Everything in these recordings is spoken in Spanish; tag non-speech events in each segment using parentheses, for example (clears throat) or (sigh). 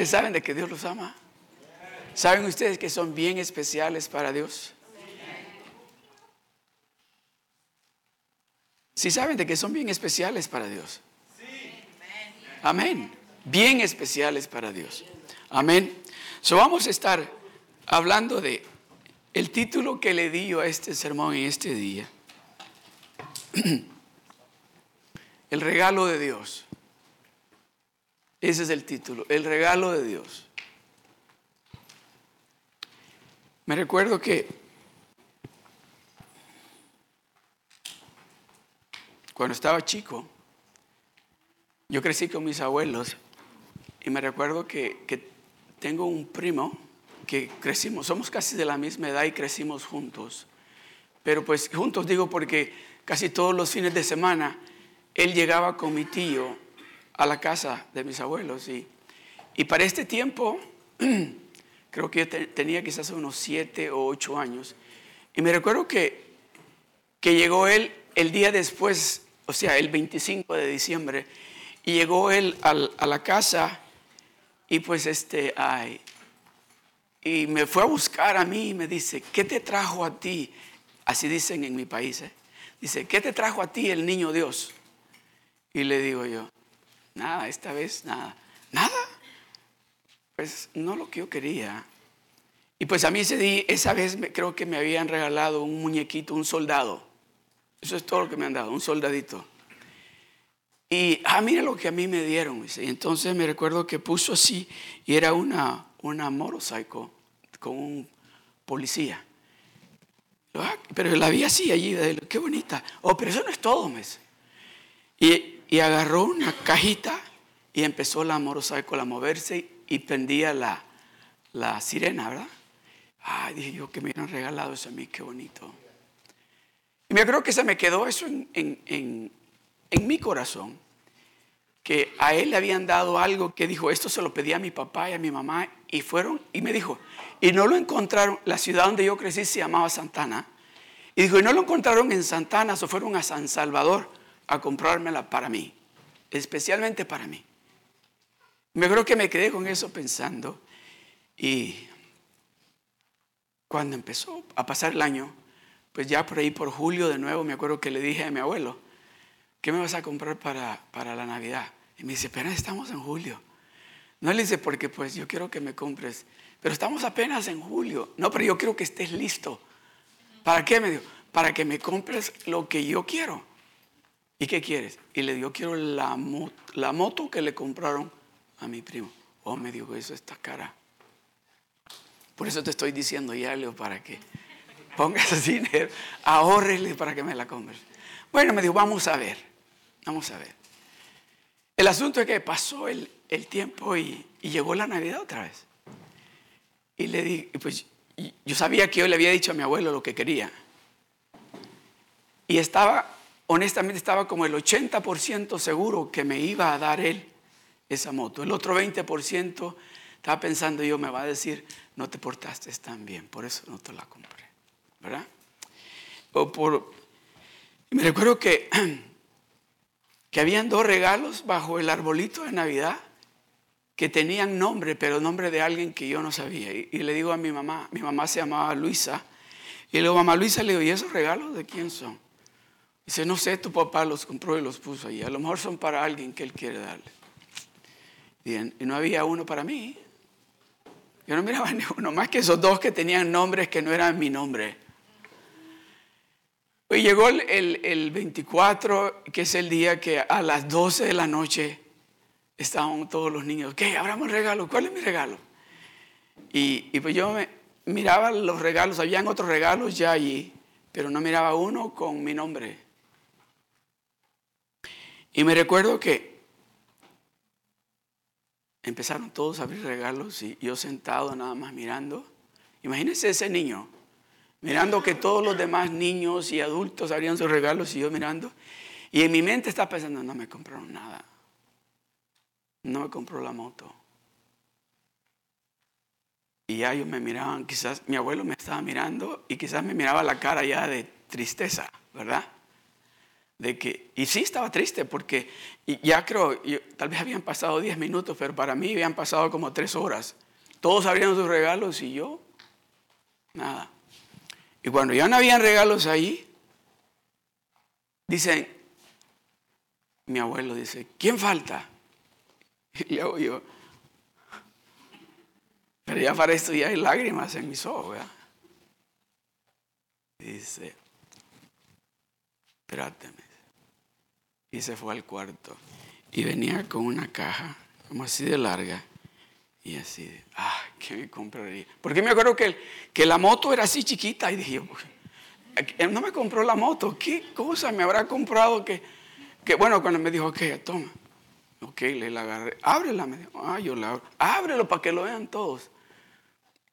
¿Ustedes saben de que Dios los ama? ¿Saben ustedes que son bien especiales para Dios? ¿Sí saben de que son bien especiales para Dios? Amén. Bien especiales para Dios. Amén. So vamos a estar hablando de el título que le di yo a este sermón en este día. (clears throat) El regalo de Dios. Ese es el título, el regalo de Dios. Me recuerdo que cuando estaba chico, yo crecí con mis abuelos y me recuerdo que, que tengo un primo que crecimos, somos casi de la misma edad y crecimos juntos. Pero pues juntos digo porque casi todos los fines de semana él llegaba con mi tío a la casa de mis abuelos. Y, y para este tiempo, (clears throat) creo que yo tenía quizás unos siete o ocho años. Y me recuerdo que, que llegó él el día después, o sea, el 25 de diciembre, y llegó él a la casa y pues este, ay, y me fue a buscar a mí y me dice, ¿qué te trajo a ti? Así dicen en mi país. ¿eh? Dice, ¿qué te trajo a ti el niño Dios? Y le digo yo, nada, esta vez nada. ¿Nada? Pues no lo que yo quería. Y pues a mí ese día, esa vez creo que me habían regalado un muñequito, un soldado. Eso es todo lo que me han dado, un soldadito. Y, ah, mira lo que a mí me dieron. Y entonces me recuerdo que puso así y era una, una motorcycle con un policía. Ah, pero la vi así allí, qué bonita. Oh, pero eso no es todo, mes. Y y agarró una cajita y empezó la motorcycle a moverse y prendía la, la sirena, ¿verdad? Ay, dije yo que me hubieran regalado eso a mí, qué bonito. Y me creo que se me quedó eso en, en, en, mi corazón, que a él le habían dado algo que dijo, esto se lo pedí a mi papá y a mi mamá, y fueron, y me dijo, y no lo encontraron, la ciudad donde yo crecí se llamaba Santana, y dijo, y no lo encontraron en Santana, se fueron a San Salvador a comprármela para mí, especialmente para mí. Me creo que me quedé con eso pensando y cuando empezó a pasar el año, pues ya por ahí por julio de nuevo me acuerdo que le dije a mi abuelo, ¿qué me vas a comprar para, para la Navidad? Y me dice, pero estamos en julio. No le dice, porque pues yo quiero que me compres, pero estamos apenas en julio. No, pero yo quiero que estés listo. ¿Para qué? Me dijo, para que me compres lo que yo quiero. ¿Y qué quieres? Y le digo, quiero la, la moto que le compraron a mi primo. Oh, me dijo, eso está cara. Por eso te estoy diciendo ya, para que pongas dinero, ahorrele para que me la compres. Bueno, me dijo, vamos a ver, vamos a ver. El asunto es que pasó el, el tiempo y, y, llegó la Navidad otra vez. Y le di, pues yo sabía que yo le había dicho a mi abuelo lo que quería. Y estaba honestamente estaba como el 80% seguro que me iba a dar él esa moto. El otro 20% estaba pensando yo, me va a decir, no te portaste tan bien, por eso no te la compré. ¿Verdad? O por, me recuerdo que, (clears throat) que habían dos regalos bajo el arbolito de Navidad que tenían nombre, pero nombre de alguien que yo no sabía. Y, y le digo a mi mamá, mi mamá se llamaba Luisa, y le digo, mamá Luisa, le digo, ¿y esos regalos de quién son? Dice, no sé, tu papá los compró y los puso ahí. A lo mejor son para alguien que él quiere darle. Bien, y no había uno para mí. Yo no miraba (laughs) ni uno, más que esos dos que tenían nombres que no eran mi nombre. Hoy llegó el, el, 24, que es el día que a las 12 de la noche estaban todos los niños. ¿Qué? Abramos regalo. ¿Cuál es mi regalo? Y, y pues yo me, miraba los regalos, habían otros regalos ya allí, pero no miraba uno con mi nombre. Y me recuerdo que empezaron todos a abrir regalos y yo sentado nada más mirando. Imagínense ese niño, mirando que todos los demás niños y adultos abrían sus regalos y yo mirando. Y en mi mente estaba pensando, no me compraron nada. No me compró la moto. Y ya ellos me miraban, quizás mi abuelo me estaba mirando y quizás me miraba la cara ya de tristeza, ¿verdad? De que, y sí estaba triste porque ya creo, tal vez habían pasado 10 minutos, pero para mí habían pasado como 3 horas. Todos abrieron sus regalos y yo, nada. Y cuando ya no habían regalos ahí, dicen, mi abuelo dice, ¿quién falta? (laughs) Y luego yo, pero ya para esto ya hay lágrimas en mis ojos. Dice, espérate. Y se fue al cuarto. Y venía con una caja, como así de larga. Y así, de, ah, ¿qué me compraría? Porque me acuerdo que, que la moto era así chiquita. Y dije, él no me compró la moto. ¿Qué cosa me habrá comprado que, que bueno, cuando me dijo, ok, toma. Ok, le la agarré. Ábrela, me dijo. Ah, yo la abro. Ábrelo para que lo vean todos.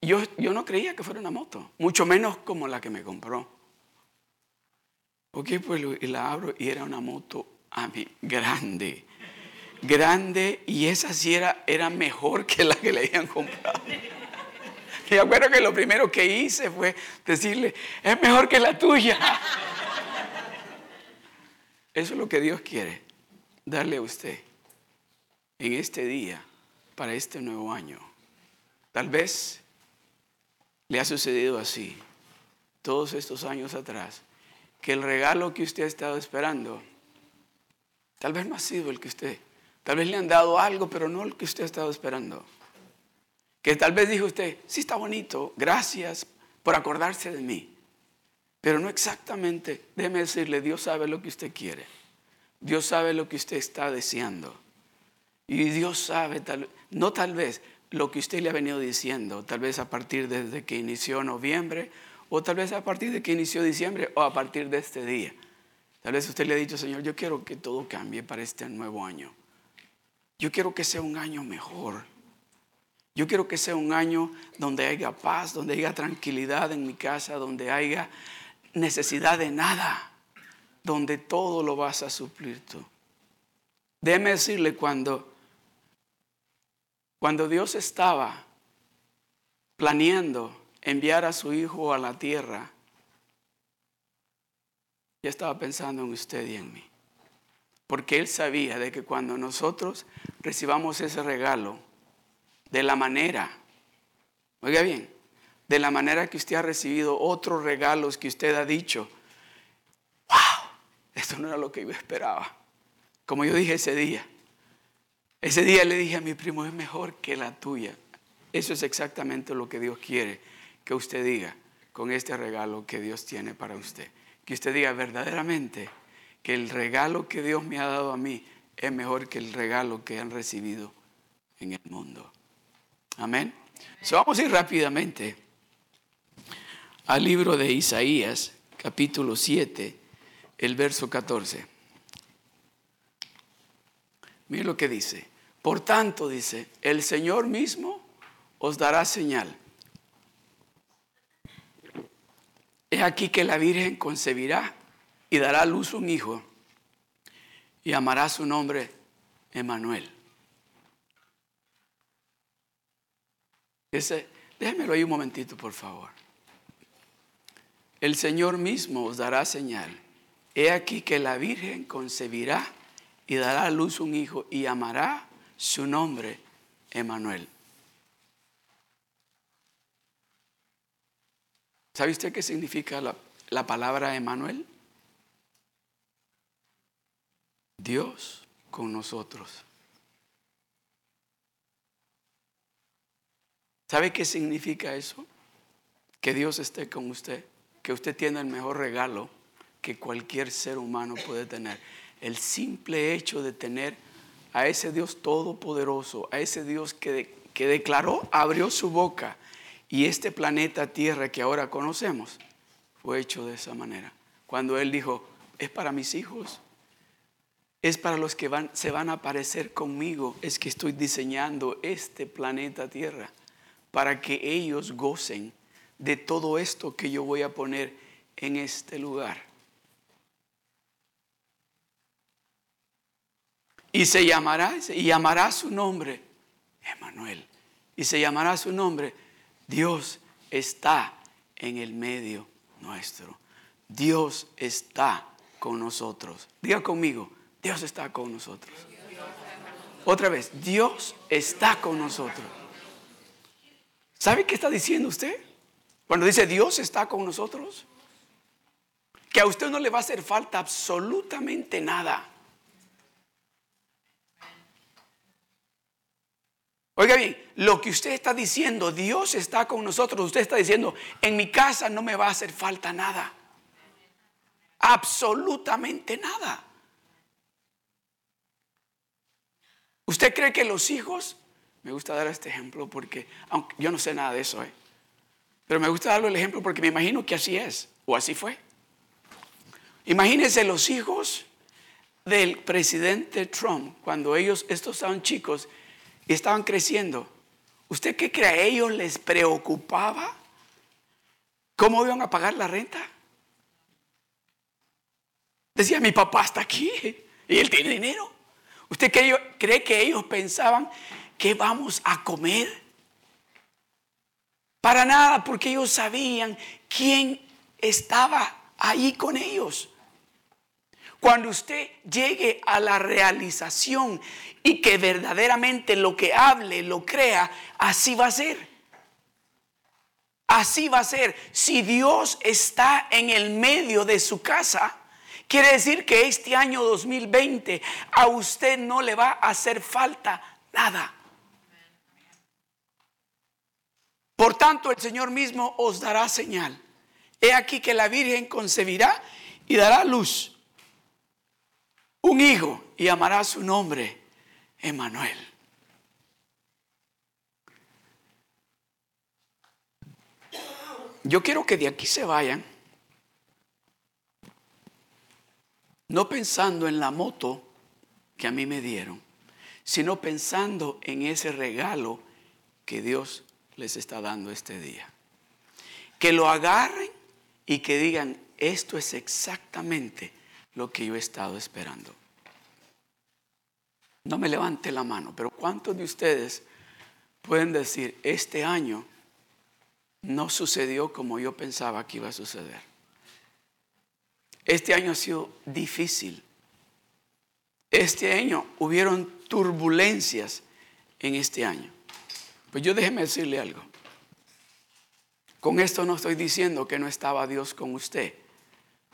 Yo, no creía que fuera una moto, mucho menos como la que me compró. Ok, pues y la abro y era una moto a mí, grande, grande y esa sí era, era mejor que la que le habían comprado. (laughs) Me acuerdo que lo primero que hice fue decirle, es mejor que la tuya. (laughs) Eso es lo que Dios quiere, darle a usted en este día, para este nuevo año. Tal vez le ha sucedido así, todos estos años atrás, que el regalo que usted ha estado esperando, tal vez no ha sido el que usted, tal vez le han dado algo, pero no el que usted ha estado esperando. Que tal vez dijo usted, sí está bonito, gracias por acordarse de mí. Pero no exactamente, déjeme decirle, Dios sabe lo que usted quiere. Dios sabe lo que usted está deseando. Y Dios sabe, no tal vez, lo que usted le ha venido diciendo, tal vez a partir desde que inició noviembre, o tal vez a partir de que inició diciembre, o a partir de este día. Tal vez usted le ha dicho, Señor, yo quiero que todo cambie para este nuevo año. Yo quiero que sea un año mejor. Yo quiero que sea un año donde haya paz, donde haya tranquilidad en mi casa, donde haya necesidad de nada, donde todo lo vas a suplir tú. Déjeme decirle cuando cuando Dios estaba planeando enviar a su hijo a la tierra, ya estaba pensando en usted y en mí. Porque Él sabía de que cuando nosotros recibamos ese regalo, de la manera, oiga bien, de la manera que usted ha recibido otros regalos que usted ha dicho, wow, esto no era lo que yo esperaba. Como yo dije ese día, ese día le dije a mi primo, es mejor que la tuya. Eso es exactamente lo que Dios quiere que usted diga con este regalo que Dios tiene para usted. Que usted diga verdaderamente que el regalo que Dios me ha dado a mí es mejor que el regalo que han recibido en el mundo. Amén. vamos a ir rápidamente al libro de Isaías, capítulo 7, el verso 14. Mire lo que dice. Por tanto, dice, el Señor mismo os dará señal. Es aquí que la Virgen concebirá y dará a luz un hijo y amará su nombre Emanuel. Ese, déjemelo ahí un momentito, por favor. El Señor mismo os dará señal. He aquí que la Virgen concebirá y dará a luz un hijo y amará su nombre Emanuel. ¿Sabe usted qué significa la, la palabra Emanuel? Dios con nosotros. ¿Sabe qué significa eso? Que Dios esté con usted, que usted tiene el mejor regalo que cualquier ser humano puede tener el simple hecho de tener a ese Dios todopoderoso, a ese Dios que, que declaró, abrió su boca y este planeta Tierra que ahora conocemos fue hecho de esa manera. Cuando Él dijo, es para mis hijos, es para los que se van a aparecer conmigo, es que estoy diseñando este planeta Tierra para que ellos gocen de todo esto que yo voy a poner en este lugar. Y se llamará, y llamará su nombre, Emanuel. Y se llamará su nombre, Dios está en el medio nuestro. Dios está con nosotros. Diga conmigo, Dios está con nosotros. Otra vez, Dios está con nosotros. ¿Sabe qué está diciendo usted? Cuando dice Dios está con nosotros. Que a usted no le va a hacer falta absolutamente nada. Oiga bien, lo que usted está diciendo, Dios está con nosotros. Usted está diciendo, en mi casa no me va a hacer falta nada. Absolutamente nada. ¿Usted cree que los hijos, me gusta dar este ejemplo porque, aunque yo no sé nada de eso, ¿eh? pero me gusta darle el ejemplo porque me imagino que así es, o así fue. Imagínense los hijos del presidente Trump, cuando ellos, estos estaban chicos, y estaban creciendo. ¿Usted qué cree? ¿A ellos les preocupaba cómo iban a pagar la renta? Decía, mi papá está aquí y él tiene dinero. ¿Usted cree que ellos pensaban que vamos a comer? Para nada, porque ellos sabían quién estaba ahí con ellos. Cuando usted llegue a la realización y que verdaderamente lo que hable, lo crea, así va a ser. Así va a ser. Si Dios está en el medio de su casa, quiere decir que este año 2020 a usted no le va a hacer falta nada. Por tanto, el Señor mismo os dará señal. He aquí que la Virgen concebirá y dará luz un hijo y amará su nombre Emanuel. Yo quiero que de aquí se vayan, no pensando en la moto que a mí me dieron, sino pensando en ese regalo que Dios les está dando este día. Que lo agarren y que digan, esto es exactamente lo que yo he estado esperando. No me levante la mano, pero ¿cuántos de ustedes pueden decir, este año no sucedió como yo pensaba que iba a suceder? Este año ha sido difícil. Este año hubieron turbulencias en este año. Pues yo déjeme decirle algo. Con esto no estoy diciendo que no estaba Dios con usted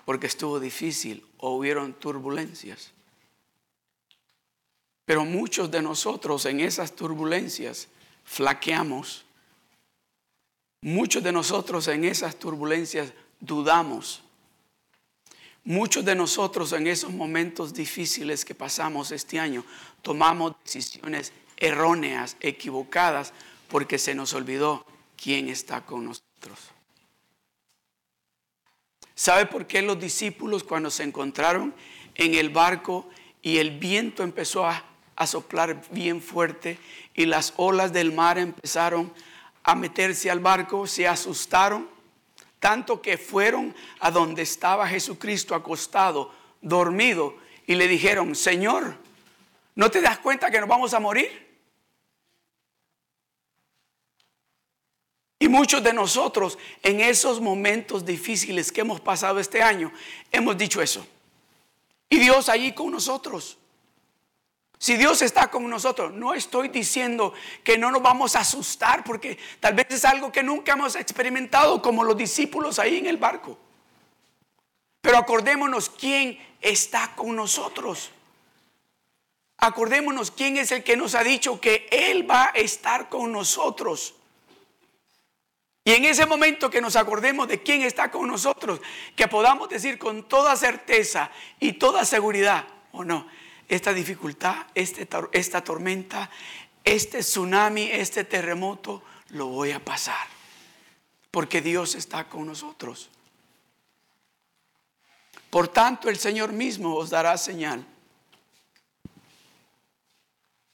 porque estuvo difícil o hubieron turbulencias. Pero muchos de nosotros en esas turbulencias flaqueamos. Muchos de nosotros en esas turbulencias dudamos. Muchos de nosotros en esos momentos difíciles que pasamos este año tomamos decisiones erróneas, equivocadas, porque se nos olvidó quién está con nosotros. ¿Sabe por qué los discípulos cuando se encontraron en el barco y el viento empezó a, soplar bien fuerte y las olas del mar empezaron a meterse al barco, se asustaron, tanto que fueron a donde estaba Jesucristo acostado, dormido, y le dijeron, Señor, ¿no te das cuenta que nos vamos a morir? Y muchos de nosotros en esos momentos difíciles que hemos pasado este año, hemos dicho eso. Y Dios allí con nosotros. Si Dios está con nosotros, no estoy diciendo que no nos vamos a asustar porque tal vez es algo que nunca hemos experimentado como los discípulos ahí en el barco. Pero acordémonos quién está con nosotros. Acordémonos quién es el que nos ha dicho que Él va a estar con nosotros. Y en ese momento que nos acordemos de quién está con nosotros, que podamos decir con toda certeza y toda seguridad, o no, esta dificultad, este, esta tormenta, este tsunami, este terremoto, lo voy a pasar. Porque Dios está con nosotros. Por tanto, el Señor mismo os dará señal.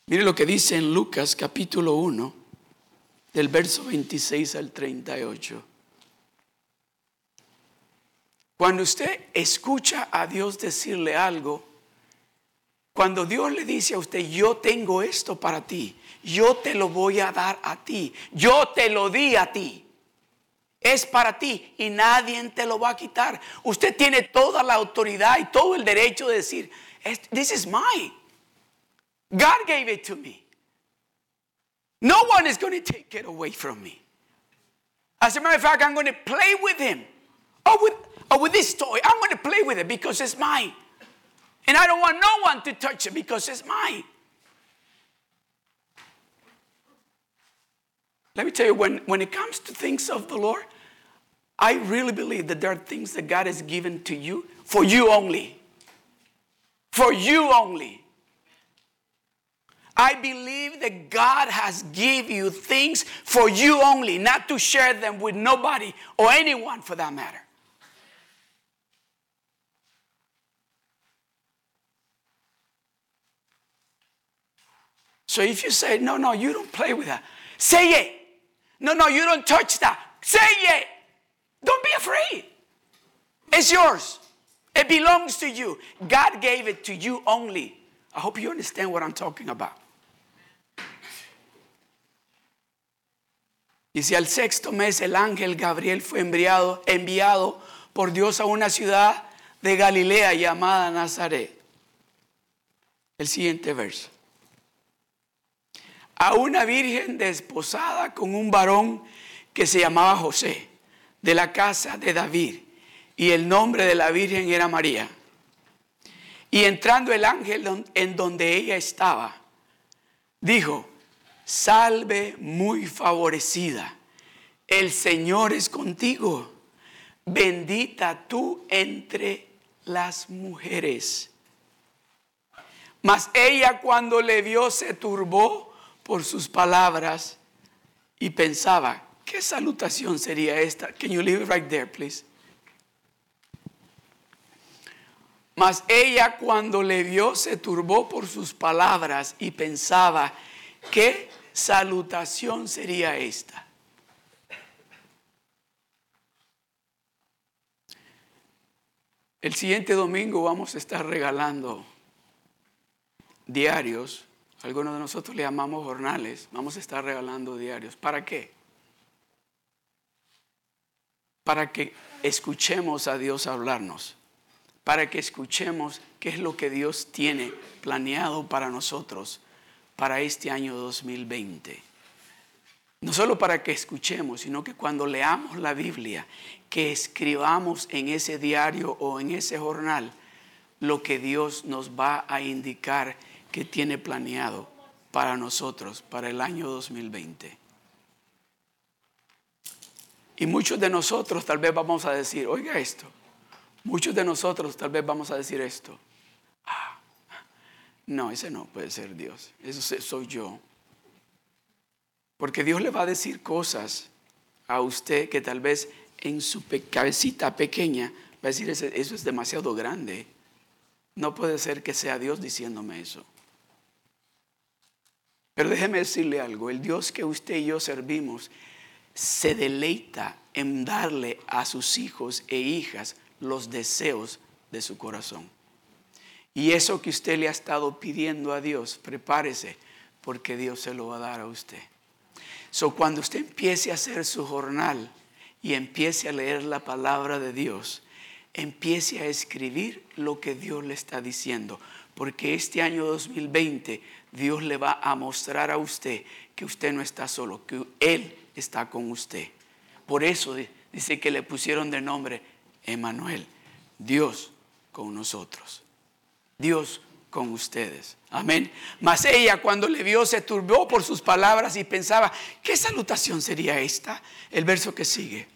Mire lo que dice en Lucas capítulo 1 del verso 26 al 38. Cuando usted escucha a Dios decirle algo, cuando Dios le dice a usted, yo tengo esto para ti, yo te lo voy a dar a ti, yo te lo di a ti. es para ti y nadie te lo va a quitar. Usted tiene toda la autoridad y todo el derecho de decir, this is mine. God gave it to me. No one is going to take it away from me. As a matter of fact, I'm going to play with him. Or with, or with this toy. I'm going to play with it because it's mine. And I don't want no one to touch it because it's mine. Let me tell you, when, when it comes to things of the Lord, I really believe that there are things that God has given to you for you only. For you only. I believe that God has give you things for you only, not to share them with nobody or anyone for that matter. So if you say, no, no, you don't play with that, say it. No, no, you don't touch that. Say it. Don't be afraid. It's yours. It belongs to you. God gave it to you only. I hope you understand what I'm talking about. Y si al sexto mes el ángel Gabriel fue enviado, enviado por Dios a una ciudad de Galilea llamada Nazaret. El siguiente verso. A una virgen desposada con un varón que se llamaba José de la casa de David, y el nombre de la Virgen era María. Y entrando el ángel en donde ella estaba, dijo, salve muy favorecida, el Señor es contigo, bendita tú entre las mujeres. Mas ella cuando le vio se turbó por sus palabras y pensaba, ¿Qué salutación sería esta? Can you leave it right there, please? Mas ella cuando le vio se turbó por sus palabras y pensaba, ¿qué salutación sería esta? El siguiente domingo vamos a estar regalando diarios, algunos de nosotros le llamamos jornales, vamos a estar regalando diarios. ¿Para qué? para que escuchemos a Dios hablarnos, para que escuchemos qué es lo que Dios tiene planeado para nosotros para este año 2020. No solo para que escuchemos, sino que cuando leamos la Biblia, que escribamos en ese diario o en ese jornal lo que Dios nos va a indicar que tiene planeado para nosotros, para el año 2020. Y muchos de nosotros tal vez vamos a decir, oiga esto, muchos de nosotros tal vez vamos a decir esto. Ah, no, ese no puede ser Dios, eso soy yo. Porque Dios le va a decir cosas a usted que tal vez en su cabecita pequeña va a decir, eso es demasiado grande. No puede ser que sea Dios diciéndome eso. Pero déjeme decirle algo, el Dios que usted y yo servimos se deleita en darle a sus hijos e hijas los deseos de su corazón. Y eso que usted le ha estado pidiendo a Dios, prepárese porque Dios se lo va a dar a usted. So cuando usted empiece a hacer su jornal y empiece a leer la palabra de Dios, empiece a escribir lo que Dios le está diciendo, porque este año 2020 Dios le va a mostrar a usted que usted no está solo, que Él está con usted. Por eso dice que le pusieron de nombre Emanuel, Dios con nosotros, Dios con ustedes. Amén. Mas ella cuando le vio se turbó por sus palabras y pensaba, ¿qué salutación sería esta? El verso que sigue.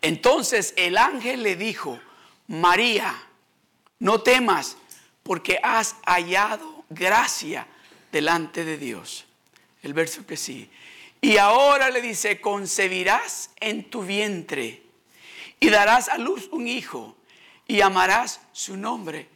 Entonces el ángel le dijo, María, no temas porque has hallado gracia delante de Dios. El verso que sigue. Y ahora le dice, concebirás en tu vientre y darás a luz un hijo y amarás su nombre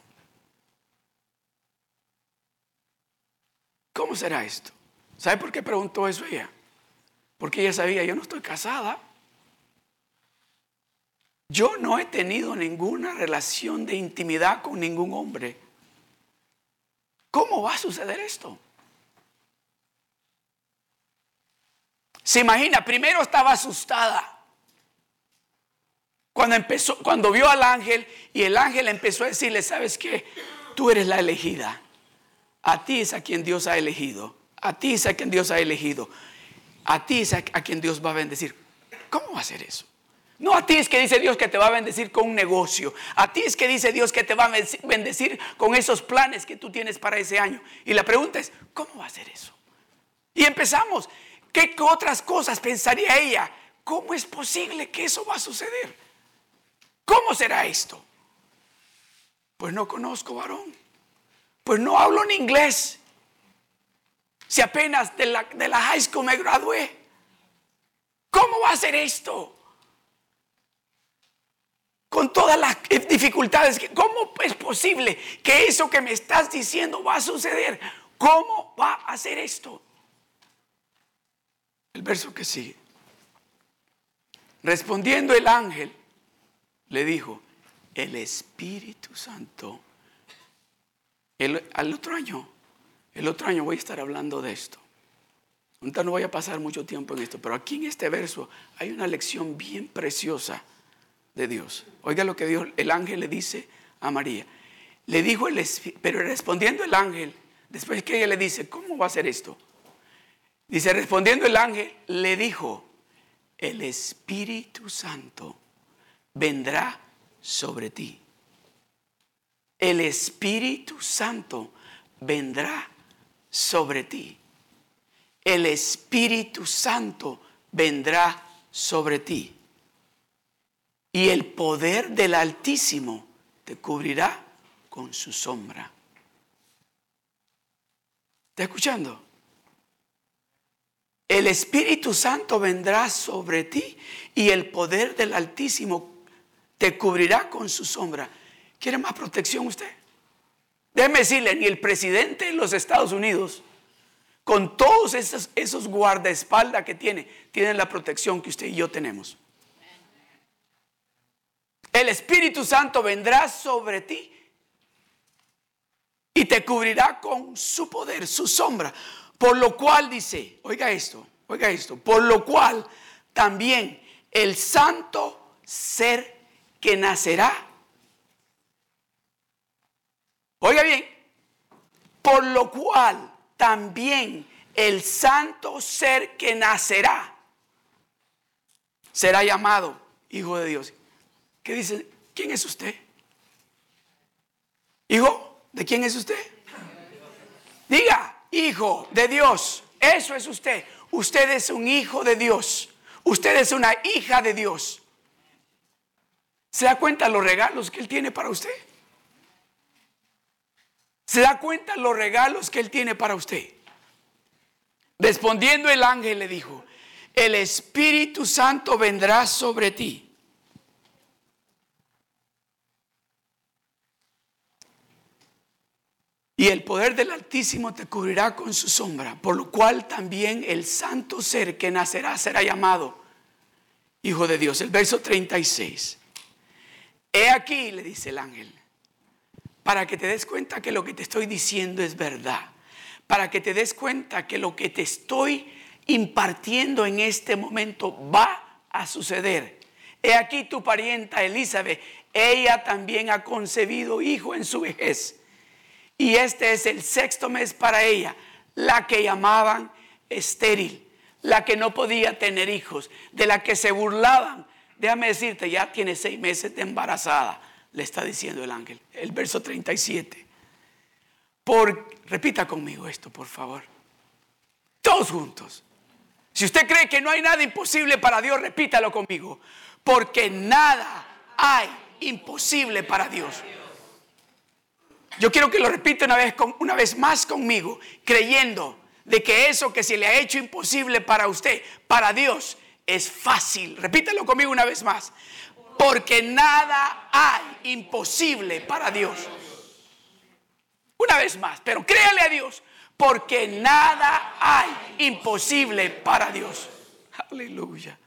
¿Cómo será esto? ¿Sabe por qué preguntó eso ella? Porque ella sabía, yo no estoy casada. Yo no he tenido ninguna relación de intimidad con ningún hombre. ¿Cómo va a suceder esto? Se imagina, primero estaba asustada. Cuando empezó, cuando vio al ángel y el ángel empezó a decirle, ¿sabes qué? Tú eres la elegida. A ti es a quien Dios ha elegido. A ti es a quien Dios ha elegido. A ti es a, quien Dios va a bendecir. ¿Cómo va a ser eso? No a ti es que dice Dios que te va a bendecir con un negocio. A ti es que dice Dios que te va a bendecir con esos planes que tú tienes para ese año. Y la pregunta es, ¿cómo va a ser eso? Y empezamos. ¿Qué otras cosas pensaría ella? ¿Cómo es posible que eso va a suceder? ¿Cómo será esto? Pues no conozco varón. Pues no hablo en inglés. Si apenas de la, de la high school me gradué. ¿Cómo va a ser esto? Con todas las dificultades. ¿Cómo es posible que eso que me estás diciendo va a suceder? ¿Cómo va a ser esto? El verso que sigue. Respondiendo el ángel, le dijo, el Espíritu Santo. El, al otro año, el otro año voy a estar hablando de esto. Ahorita no voy a pasar mucho tiempo en esto, pero aquí en este verso hay una lección bien preciosa de Dios. Oiga lo que Dios, el ángel le dice a María. Le dijo el pero respondiendo el ángel, después que ella le dice, ¿cómo va a ser esto? Dice, respondiendo el ángel, le dijo, el Espíritu Santo vendrá sobre ti. El Espíritu Santo vendrá sobre ti. El Espíritu Santo vendrá sobre ti. Y el poder del Altísimo te cubrirá con su sombra. ¿Está escuchando? El Espíritu Santo vendrá sobre ti y el poder del Altísimo te cubrirá con su sombra. ¿Quiere más protección usted? Déjeme decirle, ni el presidente de los Estados Unidos, con todos esos, esos guardaespaldas que tiene, tienen la protección que usted y yo tenemos. El Espíritu Santo vendrá sobre ti y te cubrirá con su poder, su sombra. Por lo cual dice, oiga esto, oiga esto, por lo cual también el santo ser que nacerá. Oiga bien, por lo cual también el santo ser que nacerá será llamado Hijo de Dios. ¿Qué dice? ¿Quién es usted? ¿Hijo? ¿De quién es usted? Diga, hijo de Dios. Eso es usted. Usted es un hijo de Dios. Usted es una hija de Dios. ¿Se da cuenta los regalos que Él tiene para usted? ¿Se da cuenta los regalos que Él tiene para usted? Respondiendo el ángel le dijo, el Espíritu Santo vendrá sobre ti. Y el poder del Altísimo te cubrirá con su sombra, por lo cual también el santo ser que nacerá será llamado Hijo de Dios. El verso 36. He aquí, le dice el ángel, para que te des cuenta que lo que te estoy diciendo es verdad, para que te des cuenta que lo que te estoy impartiendo en este momento va a suceder. He aquí tu parienta Elizabeth, ella también ha concebido hijo en su vejez. Y este es el sexto mes para ella, la que llamaban estéril, la que no podía tener hijos, de la que se burlaban déjame decirte, ya tiene seis meses de embarazada, le está diciendo el ángel. El verso 37. Por, repita conmigo esto, por favor. Todos juntos. Si usted cree que no hay nada imposible para Dios, repítalo conmigo. Porque nada hay imposible para Dios. Yo quiero que lo repita una vez, una vez más conmigo, creyendo de que eso que se le ha hecho imposible para usted, para Dios, es fácil. Repítelo conmigo una vez más. Porque nada hay imposible para Dios. Una vez más, pero créale a Dios, porque nada hay imposible para Dios. Aleluya,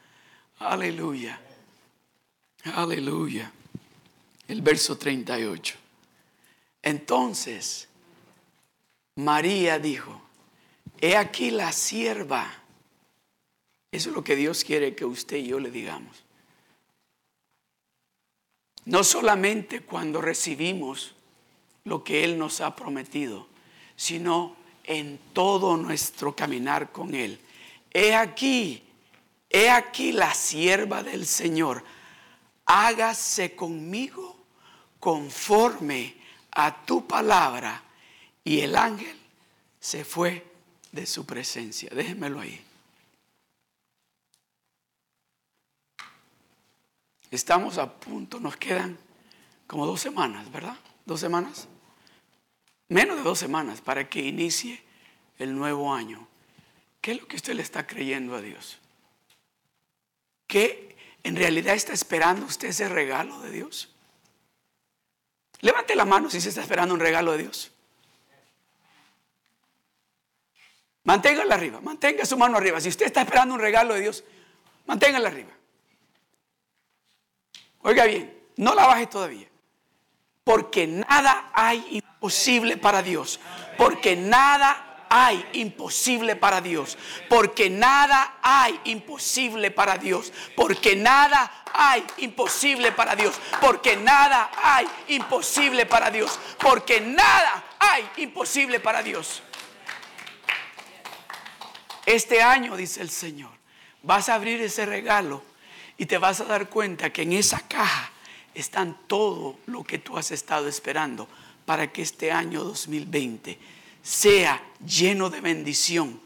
aleluya, aleluya. El verso 38. Entonces, María dijo, he aquí la sierva. Eso es lo que Dios quiere que usted y yo le digamos. No solamente cuando recibimos lo que Él nos ha prometido, sino en todo nuestro caminar con Él. He aquí, he aquí la sierva del Señor. Hágase conmigo conforme a tu palabra. Y el ángel se fue de su presencia. Déjenmelo ahí. Estamos a punto, nos quedan como dos semanas, ¿verdad? ¿Dos semanas? Menos de dos semanas para que inicie el nuevo año. ¿Qué es lo que usted le está creyendo a Dios? ¿Qué en realidad está esperando usted ese regalo de Dios? Levante la mano si se está esperando un regalo de Dios. Manténgala arriba, mantenga su mano arriba. Si usted está esperando un regalo de Dios, manténgala arriba. Oiga bien, no la baje todavía. Porque nada hay imposible para Dios. Porque nada hay imposible para Dios. Porque nada hay imposible para Dios. Porque nada hay imposible para Dios. Porque nada hay imposible para Dios. Porque nada hay imposible para Dios. Este año, dice el Señor, vas a abrir ese regalo y te vas a dar cuenta que en esa caja están todo lo que tú has estado esperando para que este año 2020 sea lleno de bendición,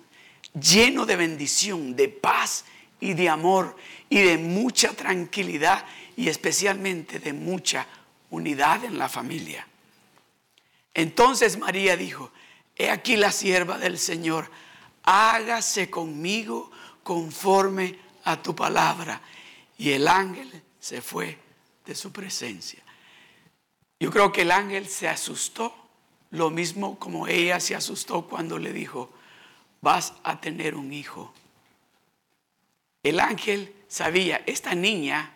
lleno de bendición, de paz y de amor y de mucha tranquilidad y especialmente de mucha unidad en la familia. Entonces María dijo, he aquí la sierva del Señor, hágase conmigo conforme a tu palabra. Y el ángel se fue de su presencia. Yo creo que el ángel se asustó, lo mismo como ella se asustó cuando le dijo, vas a tener un hijo. El ángel sabía, esta niña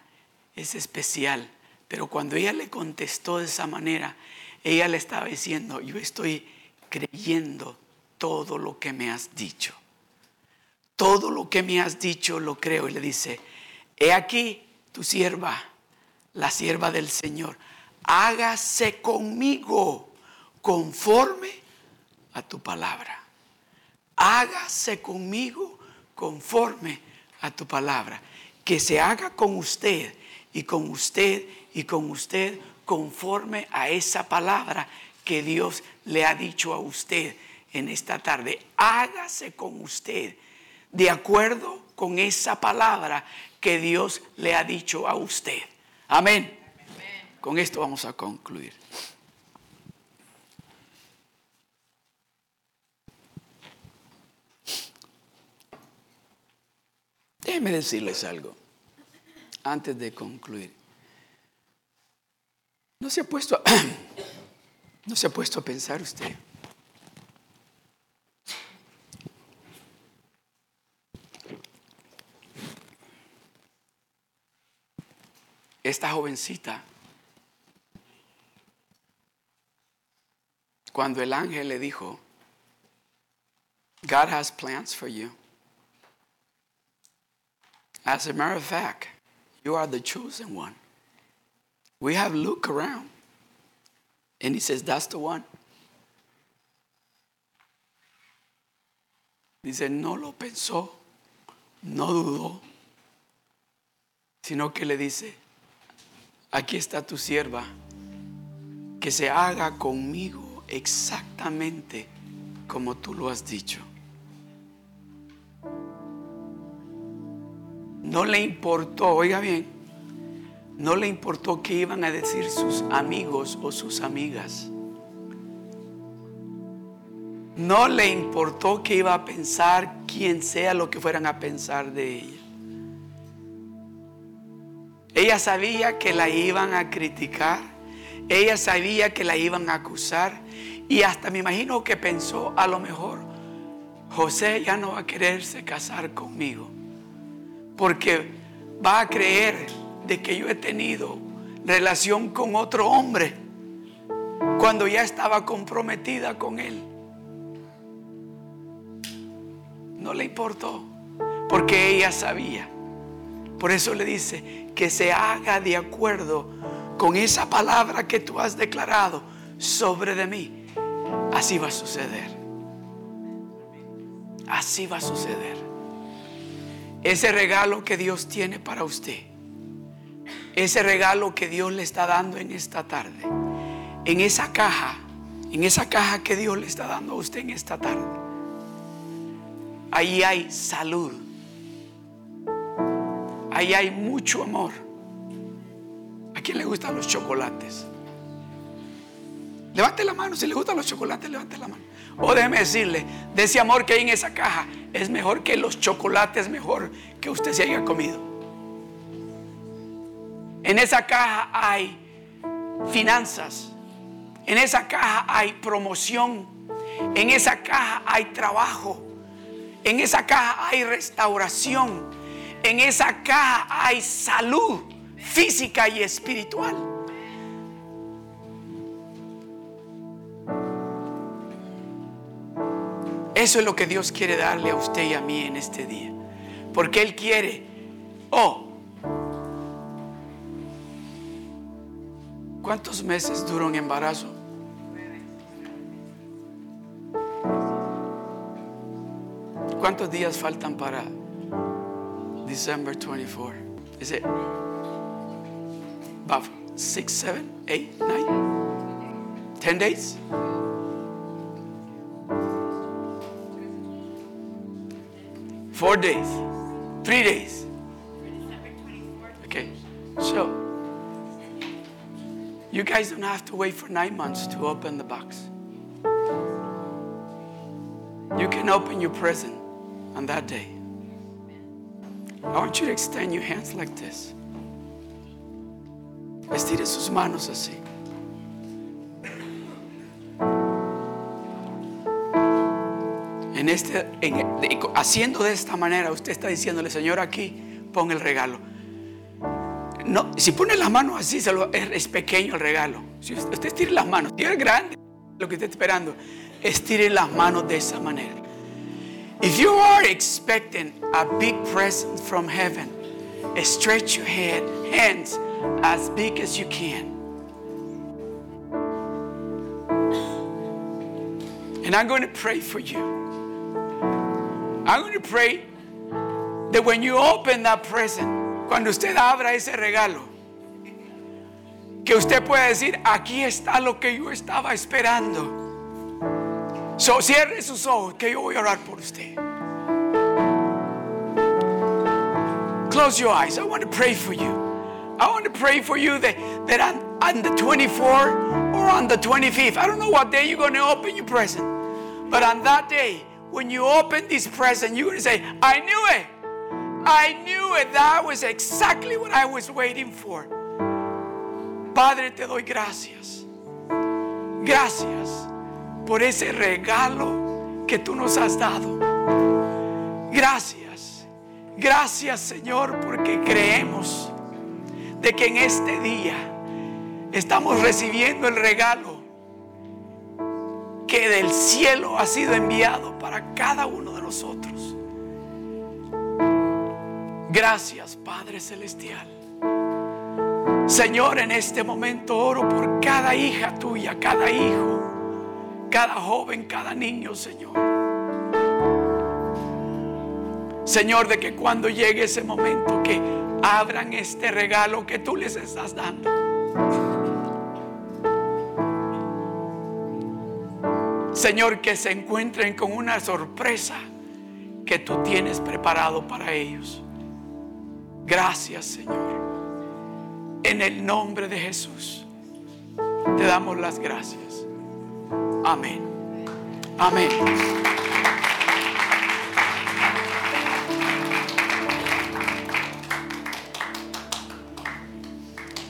es especial, pero cuando ella le contestó de esa manera, ella le estaba diciendo, yo estoy creyendo todo lo que me has dicho. Todo lo que me has dicho lo creo. Y le dice, he aquí tu sierva, la sierva del Señor. Hágase conmigo conforme a tu palabra. Hágase conmigo conforme a tu palabra que se haga con usted y con usted y con usted conforme a esa palabra que Dios le ha dicho a usted en esta tarde. Hágase con usted de acuerdo con esa palabra que Dios le ha dicho a usted. Amén. Con esto vamos a concluir. Déjenme decirles algo antes de concluir. ¿No se ha puesto a, (clears throat) no se ha puesto a pensar usted? Esta jovencita, cuando el ángel le dijo, God has plans for you. As a matter of fact, you are the chosen one. We have looked around. And he says, That's the one. Dice, no lo pensó, no dudó, sino que le dice, aquí está tu sierva, que se haga conmigo exactamente como tú lo has dicho. No le importó, oiga bien, no le importó qué iban a decir sus amigos o sus amigas. No le importó qué iba a pensar quien sea lo que fueran a pensar de ella. Ella sabía que la iban a criticar. Ella sabía que la iban a acusar. Y hasta me imagino que pensó, a lo mejor, José ya no va a quererse casar conmigo. Porque va a creer de que yo he tenido relación con otro hombre cuando ya estaba comprometida con él. No le importó, porque ella sabía. Por eso le dice que se haga de acuerdo con esa palabra que tú has declarado sobre de mí. Así va a suceder. Así va a suceder. Ese regalo que Dios tiene para usted ese regalo que Dios le está dando en esta tarde, en esa caja, en esa caja que Dios le está dando a usted en esta tarde, ahí hay salud, ahí hay mucho amor. ¿A quién le gustan los chocolates? Levante la mano, si le gustan los chocolates, levante la mano. O déjeme decirle, de ese amor que hay en esa caja, es mejor que los chocolates, mejor que usted se haya comido. En esa caja hay finanzas. En esa caja hay promoción. En esa caja hay trabajo. En esa caja hay restauración. En esa caja hay salud física y espiritual. Eso es lo que Dios quiere darle a usted y a mí en este día. Porque Él quiere, oh, ¿Cuántos meses duró un embarazo? ¿Cuántos días faltan para December 24? Is it about six, seven, eight, nine, ten days? Four days, three days. Okay, so you guys don't have to wait for nine months to open the box. You can open your present on that day. I want you to extend your hands like this. Estire sus manos así. En este, haciendo de esta manera, usted está diciéndole, Señor, aquí pon el regalo. No, si pone las manos así, es, pequeño el regalo. Si usted, estire las manos, si es grande lo que está esperando, estire las manos de esa manera. If you are expecting a big present from heaven, eh, stretch your head, hands as big as you can. And I'm going to pray for you. I'm going to pray that when you open that present, cuando usted abra ese regalo, que usted pueda decir, aquí está lo que yo estaba esperando. So, cierre sus ojos, que yo voy a orar por usted. Close your eyes. I want to pray for you. I want to pray for you that, that on, on the 24th or on the 25th, I don't know what day you're going to open your present, but on that day, when you open this present, you're going to say, I knew it. I knew it. That was exactly what I was waiting for. Padre, te doy gracias. Gracias por ese regalo que tú nos has dado. Gracias. Gracias, Señor, porque creemos de que en este día estamos recibiendo el regalo que del cielo ha sido enviado para cada uno de nosotros. Gracias, Padre Celestial. Señor, en este momento oro por cada hija tuya, cada hijo, cada joven, cada niño, Señor. Señor, de que cuando llegue ese momento que abran este regalo que tú les estás dando. Señor, que se encuentren con una sorpresa que tú tienes preparado para ellos. Gracias, Señor. En el nombre de Jesús, te damos las gracias. Amén. Amén.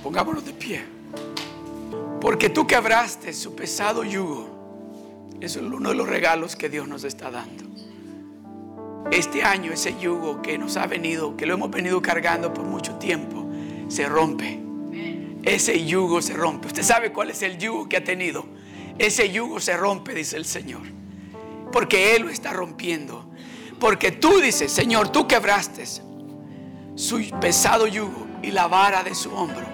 Pongámonos de pie. Porque tú quebraste su pesado yugo. Eso es uno de los regalos que Dios nos está dando. Este año ese yugo que nos ha venido, que lo hemos venido cargando por mucho tiempo, se rompe. Ese yugo se rompe. Usted sabe cuál es el yugo que ha tenido. Ese yugo se rompe, dice el Señor. Porque Él lo está rompiendo. Porque tú dices, Señor, tú quebraste su pesado yugo y la vara de su hombro